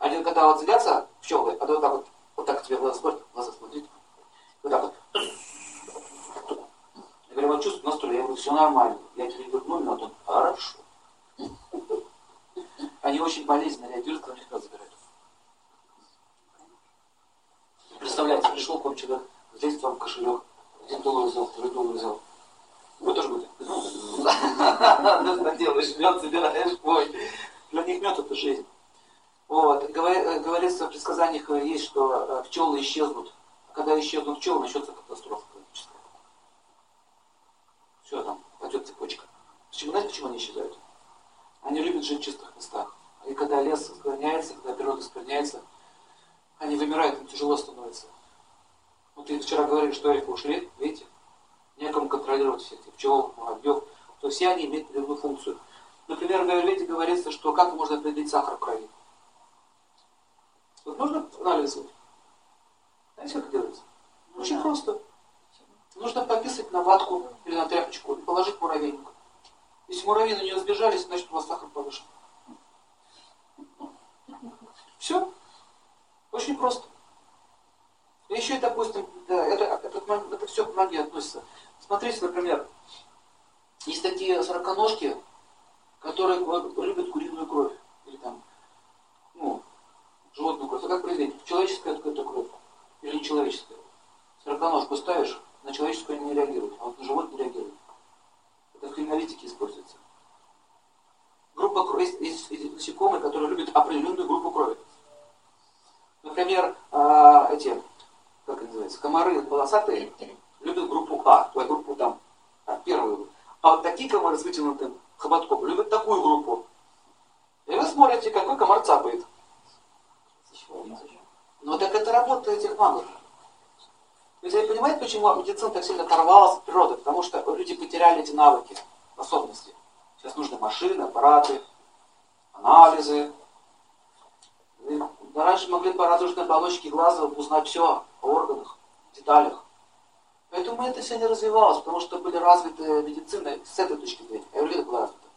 Они когда вот злятся пчелы, а вот так вот, вот так тебе глаза смотрят, в глаза смотрит, вот так вот. Я говорю, вот чувствую настрой, я говорю, все нормально. Я тебе верну мед, он, хорошо. Они очень болезненно реагируют, когда у них забирают. Представляете, пришел к вам человек, здесь вам кошелек, один доллар взял, второй доллар взял. Вы тоже будете? Делаешь, мед собираешь, ой. Для них мед это жизнь. Вот. Говори- Говорится в предсказаниях есть, что э, пчелы исчезнут. А когда исчезнут пчелы, начнется катастрофа климатическая. Все там, пойдет цепочка. Почему, знаете, почему они исчезают? Они любят жить в чистых местах. И когда лес склоняется, когда природа склоняется, они вымирают, им тяжело становится. Вот и вчера говорили, что эльфы ушли, видите? Некому контролировать всех этих пчел, муравьев. То все они имеют определенную функцию. Например, в Аюрведе говорится, что как можно определить сахар в крови. Вот можно анализовать? Знаете, как это делается? Очень просто. Нужно пописать на ватку или на тряпочку и положить муравейник. Если муравьины не разбежались, значит у вас сахар повышен. Все. Очень просто. И еще, допустим, да, это, это, это все к магии относится. Смотрите, например, есть такие сороконожки, которые любят куриную кровь. Или там, ну, животную кровь. А как проверить, человеческая это кровь или нечеловеческая? Сороконожку ставишь, на человеческую не реагирует, а вот на животное реагирует. Это в криминалитике используется. Группа крови, есть, есть, есть насекомые, которые любят определенную группу крови. Например, а, эти, как они называются, комары полосатые любят группу А, группу там, а, первую. А вот такие комары с вытянутым хоботком любят такую группу. И вы смотрите, какой комар цапает. Ну так это работа этих магов. Вы понимаете, почему медицина так сильно оторвалась от природы? Потому что люди потеряли эти навыки, способности. Сейчас нужны машины, аппараты, анализы. И раньше могли по радужной оболочке глаза узнать все о органах, деталях. Поэтому это все не развивалось, потому что были развиты медицины с этой точки зрения. Аюрведа была развита.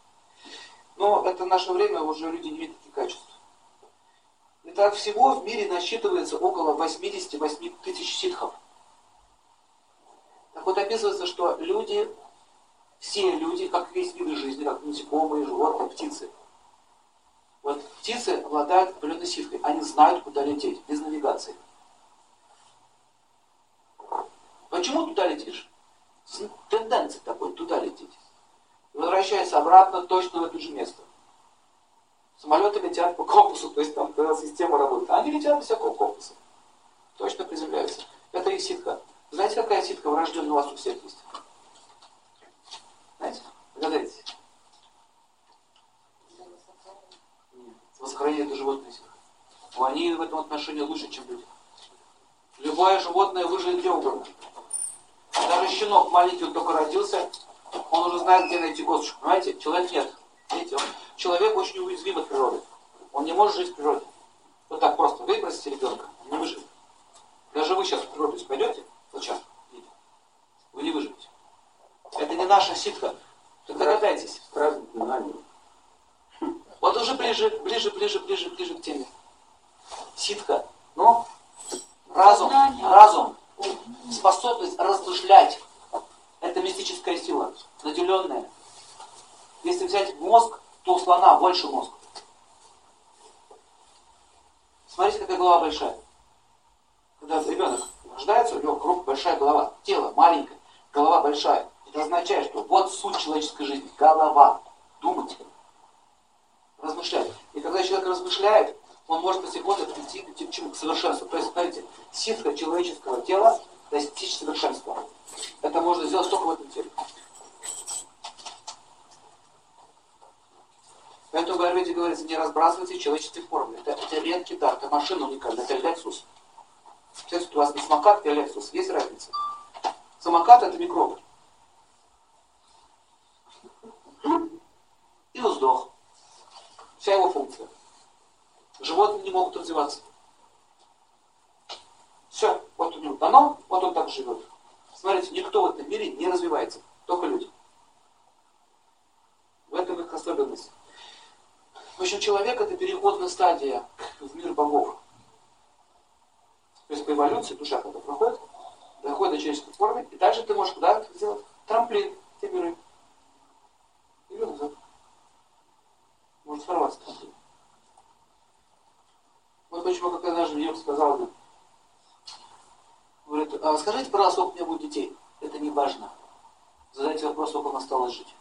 Но это наше время уже люди не видят таких качеств. Итак, всего в мире насчитывается около 88 тысяч ситхов. Так вот описывается, что люди, все люди, как весь виды жизни, как насекомые, животные, птицы. Вот птицы обладают определенной ситхой. Они знают, куда лететь, без навигации. Почему туда летишь? Тенденция такой, туда лететь. Возвращаясь обратно точно в это же место. Самолеты летят по компасу, то есть там когда система работает. Они летят без всякого компаса. Точно приземляются. Это их ситка. Знаете, какая ситка врожденная у вас у всех есть? Знаете? Догадайтесь. Нет. Сохранение это животное ситка. Они в этом отношении лучше, чем люди. Любое животное выживет где угодно. Даже щенок маленький, он только родился, он уже знает, где найти косточку. Понимаете? Человек нет. Видите, он, человек очень уязвим от природы. Он не может жить в природе. Вот так просто выбросите ребенка, не выживет. Даже вы сейчас в природу пойдете, вот сейчас, вы не выживете. Это не наша ситка. Так догадайтесь. Праздник знаний. Вот уже ближе, ближе, ближе, ближе, ближе к теме. Ситка. Ну, разум, разум, способность размышлять. Это мистическая сила, наделенная. Если взять мозг, то у слона больше мозг. Смотрите, какая голова большая. Когда ребенок рождается, у него круг большая голова. Тело маленькое, голова большая. Это означает, что вот суть человеческой жизни. Голова. Думать. Размышлять. И когда человек размышляет, он может постепенно прийти к чему? К совершенству. То есть, смотрите, ситка человеческого тела достичь совершенства. Это можно сделать только в этом теле. Поэтому в говорится, не разбрасывайте человеческие формы. Это, это редкий дар, это машина уникальная, это Lexus. Представляете, у вас не самокат, а Lexus. Есть разница? Самокат это микроб. И вздох. Вся его функция. Животные не могут развиваться. Все, вот у него дано, вот он так живет. Смотрите, никто в этом мире не развивается, только люди. В этом их особенность. В общем, человек это переходная стадия в мир богов. То есть по эволюции душа когда проходит, доходит до человеческой формы, и дальше ты можешь куда сделать трамплин те миры. Или назад. Может сорваться трамплин. Вот почему, как однажды Йог сказал, А, скажите, пожалуйста, сколько у меня будет детей? Это не важно. Задайте вопрос, сколько вам осталось жить.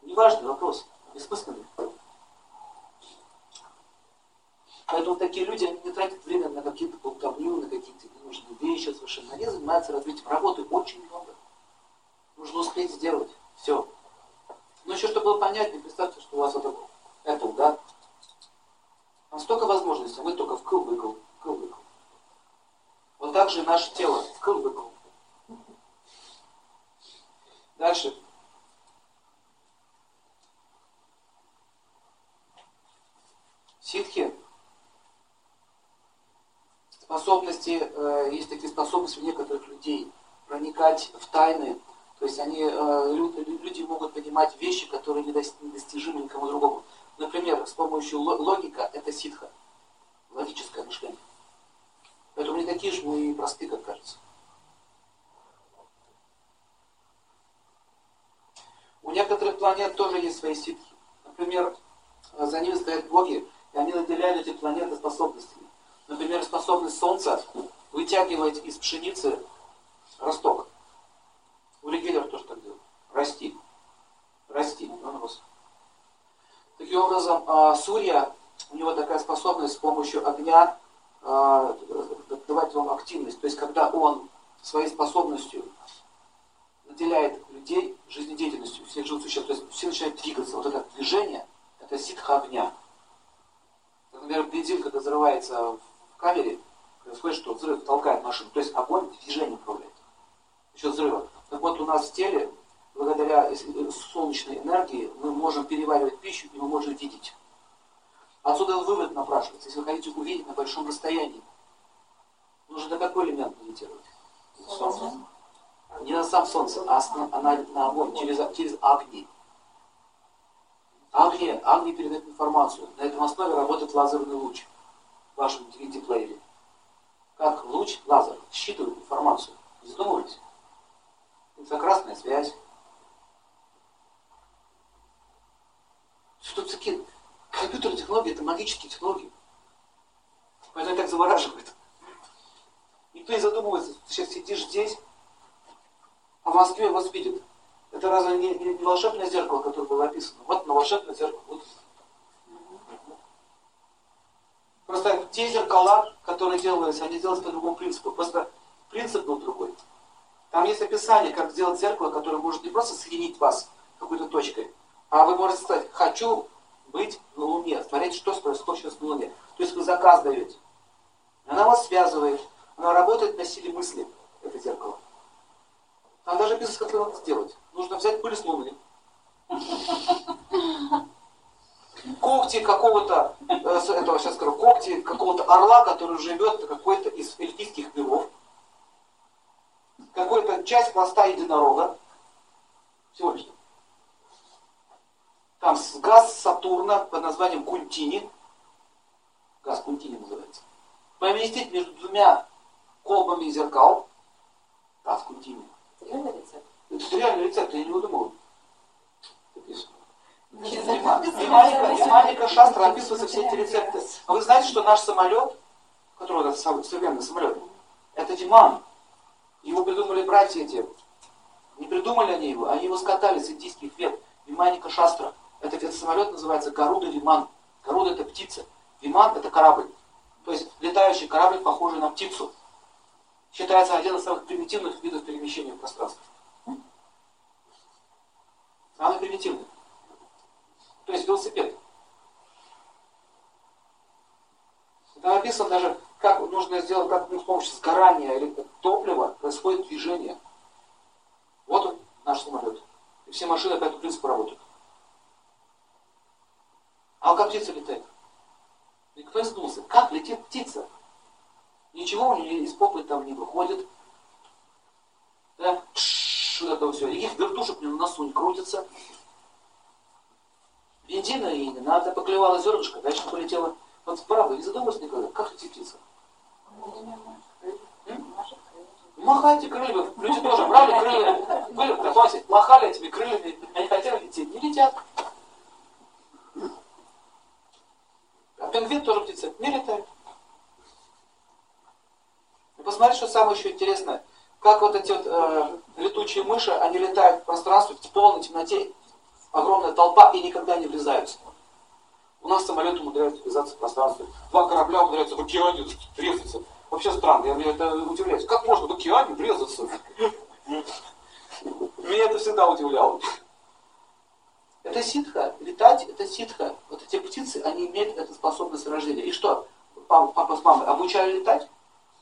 Неважный вопрос, бессмысленный. Поэтому такие люди не тратят время на какие-то болтовню, на какие-то ненужные вещи совершенно. Они занимаются развитием работы очень много. Нужно успеть сделать. Все. Но еще, чтобы было понятнее, представьте, что у вас Apple, да? Там столько возможностей, а мы только вкл-выкл, вкл-выкл. Вот так же наше тело, вкл-выкл. Дальше. Ситхи. Способности, э, есть такие способности у некоторых людей проникать в тайны. То есть они, э, люди могут понимать вещи, которые недостижимы никому другому. Например, с помощью логика это ситха, логическое мышление. Поэтому не такие же мы и простые, как кажется. У некоторых планет тоже есть свои ситхи. Например, за ними стоят боги, и они наделяют эти планеты способностями. Например, способность Солнца вытягивать из пшеницы росток. Ули Геллер тоже так делал. Расти. Расти. Он рос. Таким образом, а, Сурья, у него такая способность с помощью огня а, давать вам активность. То есть, когда он своей способностью наделяет людей жизнедеятельностью, всех живых существ, то есть все начинают двигаться. Вот это движение, это ситха огня. Например, бензин, когда взрывается в камере, происходит, что взрыв толкает машину. То есть огонь движением управляет. Еще взрыва. Так вот, у нас в теле благодаря солнечной энергии мы можем переваривать пищу и мы можем видеть. Отсюда вывод напрашивается. Если вы хотите увидеть на большом расстоянии, нужно на какой элемент медитировать? Солнце. Не на сам солнце, а на, на, на огонь, через, через огни. Огни, огни передают информацию. На этом основе работает лазерный луч в вашем DVD-плеере. Как луч, лазер, считывает информацию. Задумывайтесь. Инфракрасная связь, Что такие компьютерные технологии, это магические технологии. Поэтому так завораживает. Никто не задумывается, сейчас сидишь здесь, а в Москве вас видят. Это разве не, не, не волшебное зеркало, которое было описано? Вот на волшебное зеркало. Вот. Просто те зеркала, которые делались, они делались по другому принципу. Просто принцип был другой. Там есть описание, как сделать зеркало, которое может не просто соединить вас какой-то точкой, а вы можете сказать, хочу быть на Луне, смотреть, что сейчас на Луне. То есть вы заказ даете. Она вас связывает, она работает на силе мысли, это зеркало. Там даже бизнес как надо сделать. Нужно взять пыль с Луны. Когти какого-то, э, этого сейчас скажу, когти какого-то орла, который живет какой-то из эльфийских миров. Какой-то часть хвоста единорога. Всего лишь там газ Сатурна под названием Кунтини, газ Кунтини называется, поместить между двумя колбами зеркал, газ Кунтини. Реальный рецепт? Это реальный рецепт, я не выдумываю. Виманика Шастра описываются все эти рецепты. А вы знаете, что наш самолет, который это современный самолет, это Диман. Его придумали братья эти. Не придумали они его, они его скатали с индийских вет. Виманика Шастра. Это, этот самолет называется Гаруда Виман. Гаруда это птица. Виман это корабль. То есть летающий корабль, похожий на птицу. Считается один из самых примитивных видов перемещения в пространстве. Самый примитивный. То есть велосипед. Там написано даже, как нужно сделать, как ну, с помощью сгорания или топлива происходит движение. Вот он, наш самолет. И все машины по этому принципу работают. А как птица летает? Не задумался, как летит птица? Ничего у нее из попы там не выходит. Да? Тш, вот это все. Никаких вертушек на носу не крутится. Бензина ей не надо, поклевала зернышко, дальше полетела. Вот правда, не задумывался никогда, как летит птица? Махайте крыльями, люди тоже брали крылья, были, махали этими крыльями, они хотели лететь, не летят. А пингвин тоже птица не летает. И посмотри, что самое еще интересное. Как вот эти вот э, летучие мыши, они летают в пространстве в полной темноте. Огромная толпа и никогда не врезаются. У нас самолеты умудряются врезаться в пространстве. Два корабля умудряются в океане врезаться. Вообще странно, я, я это удивляюсь. Как можно в океане врезаться? Меня это всегда удивляло. Это ситха. Летать это ситха. Вот эти птицы, они имеют эту способность рождения. И что? Папа, с мамой обучали летать?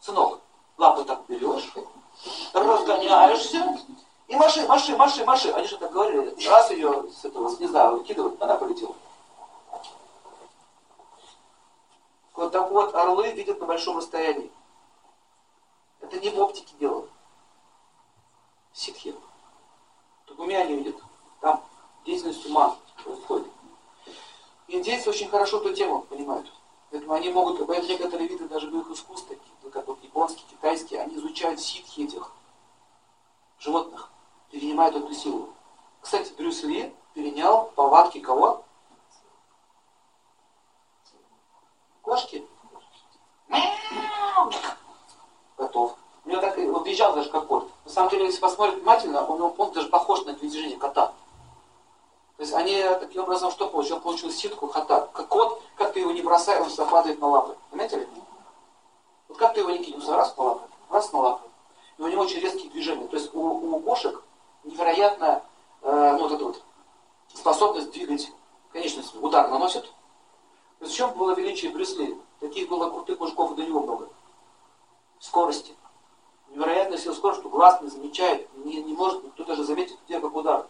Сынок, лапы так берешь, разгоняешься, и маши, маши, маши, маши. Они же так говорили. Раз ее с этого, не знаю, выкидывают, она полетела. Вот так вот орлы видят на большом расстоянии. Это не в оптике дело. Ситхи. Только у меня они видят. Там деятельность ума происходит. Индейцы очень хорошо эту тему понимают. Поэтому они могут, поэтому некоторые виды даже их искусств, такие, как вот японские, китайские, они изучают ситхи этих животных, перенимают эту силу. Кстати, Брюс Ли перенял повадки кого? Кошки. Готов. У него так, он визжал даже как кот. На самом деле, если посмотреть внимательно, он, он даже похож на движение кота. То есть они таким образом что получил? Он получил ситку кота. Как кот, как ты его не бросай, он падает на лапы. Заметили? Вот как ты его не кинешь, раз на лапы, раз на лапы. И у него очень резкие движения. То есть у, у кошек невероятная э, ну, вот эта вот способность двигать конечностью. Удар наносит. То есть в чем было величие Брюсли? Таких было крутых мужиков до него много. Скорости. Невероятная сила скорости, что глаз не замечает, не, не может никто даже заметить, где как удар.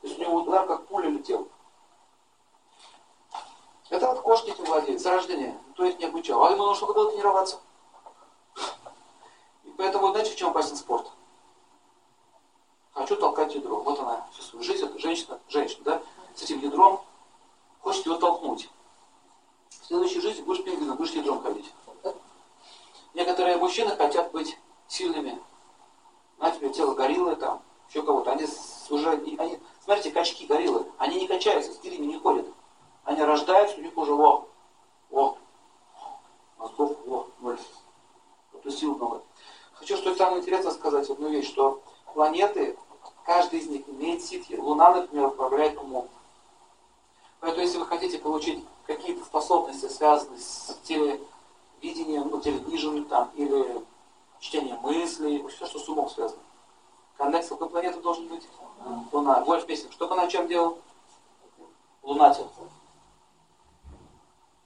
То есть у него удар как пуля летел. Это вот кошки этим рождения. Никто их не обучал. А ему нужно было тренироваться. И поэтому, знаете, в чем опасен спорт? Хочу толкать ядро. Вот она, всю жизнь, это женщина, женщина, да, с этим ядром, хочет его толкнуть. В следующей жизни будешь пингвином, будешь ядром ходить. Некоторые мужчины хотят быть сильными. Знаете, тело гориллы там, еще кого-то. Они уже, они, смотрите, качки гориллы, они не качаются, с гирями не ходят. Они рождаются, у них уже о, о, мозгов, о, ноль. Вот сил много. Хочу, что самое интересное сказать одну вещь, что планеты, каждый из них имеет ситхи. Луна, например, управляет умом. Поэтому, если вы хотите получить какие-то способности, связанные с телевидением, ну, телевидением там, или чтением мыслей, все, что с умом связано. Коннекс какой планеты должен быть? Луна. Вольф песен. Что бы она чем делал? Лунатил.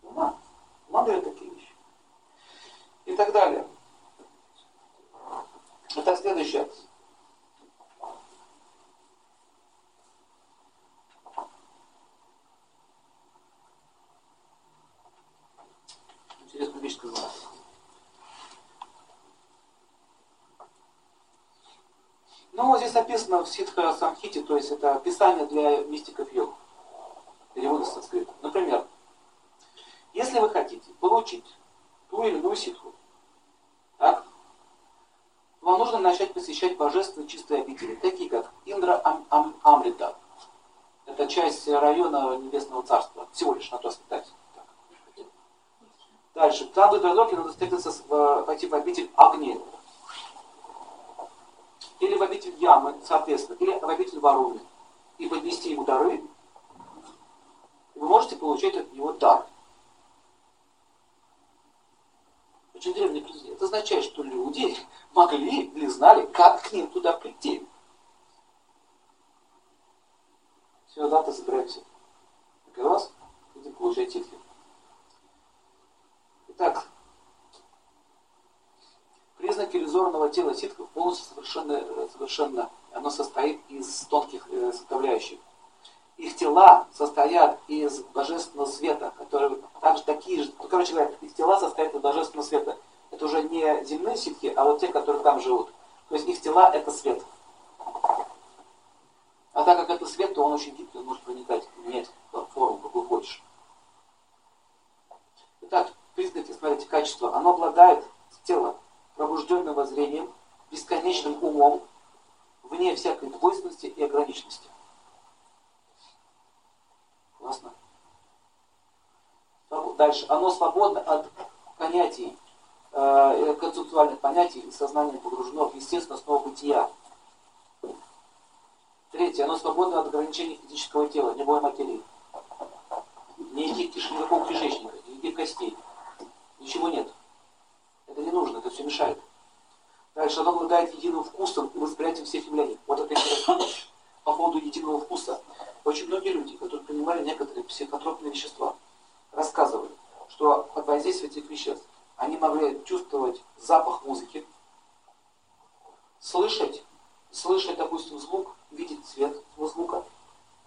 Луна. Луна дает такие вещи. И так далее. Это следующее. Интересную вещь сказала. Ну, вот здесь написано в Ситха Самхите, то есть это описание для мистиков йог. Переводы с санскрита. Например, если вы хотите получить ту или иную ситху, так, вам нужно начать посещать божественные чистые обители, такие как Индра Ам Ам Амрита. Это часть района Небесного Царства, всего лишь на то летать. Дальше. Там в Идралоке надо встретиться, пойти в обитель Агни. Или в обитель Ямы, соответственно. Или в обитель Варуны. И поднести ему дары. Вы можете получать от него дар. Очень древний президент. Это означает, что люди могли или знали, как к ним туда прийти. Все, завтра собираемся. Как раз будем получать титки. Итак, признаки иллюзорного тела ситхов полностью совершенно, совершенно оно состоит из тонких э, составляющих. Их тела состоят из божественного света, которые также такие же, ну, короче говоря, их тела состоят из божественного света. Это уже не земные ситхи, а вот те, которые там живут. То есть их тела это свет. А так как это свет, то он очень гибкий, он может проникать, менять форму, какую хочешь. Итак, признаки, смотрите, качество. Оно обладает тело пробужденным воззрением, бесконечным умом, вне всякой двойственности и ограниченности. Классно. Дальше. Оно свободно от понятий, э, концептуальных понятий, и сознание погружено в естественную основу бытия. Смотрите, оно свободно от ограничений физического тела, любой материи. Никаких никакого кишечника, никаких костей. Ничего нет. Это не нужно, это все мешает. Дальше оно обладает единым вкусом и восприятием всех явлений. Вот это интересно. По поводу единого вкуса. Очень многие люди, которые принимали некоторые психотропные вещества, рассказывали, что под воздействием этих веществ они могли чувствовать запах музыки, слышать, слышать, допустим, звук, видеть цвет звука.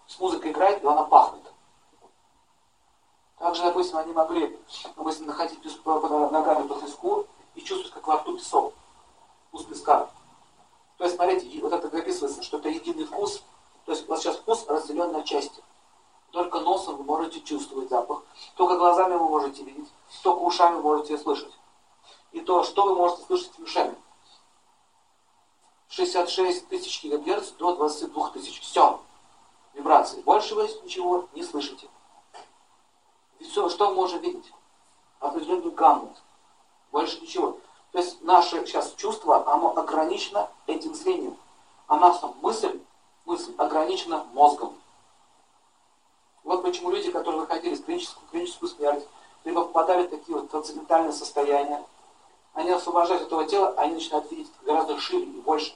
С музыкой играет, и она пахнет. Также, допустим, они могли, допустим, находить ногами по песку и чувствовать, как во рту песок, вкус песка. То есть, смотрите, вот это описывается, что это единый вкус. То есть, у вас сейчас вкус разделен на части. Только носом вы можете чувствовать запах, только глазами вы можете видеть, только ушами можете слышать. И то, что вы можете слышать ушами. 66 тысяч гигагерц до 22 тысяч. Все. Вибрации. Больше вы ничего не слышите. И все, что мы можем видеть? Определенную гамму. Больше ничего. То есть наше сейчас чувство, оно ограничено этим зрением. А наша мысль, мысль ограничена мозгом. Вот почему люди, которые находились в клиническую, клиническую смерть, либо попадали в такие вот трансцендентальные состояния, они освобождают этого тела, они начинают видеть гораздо шире и больше.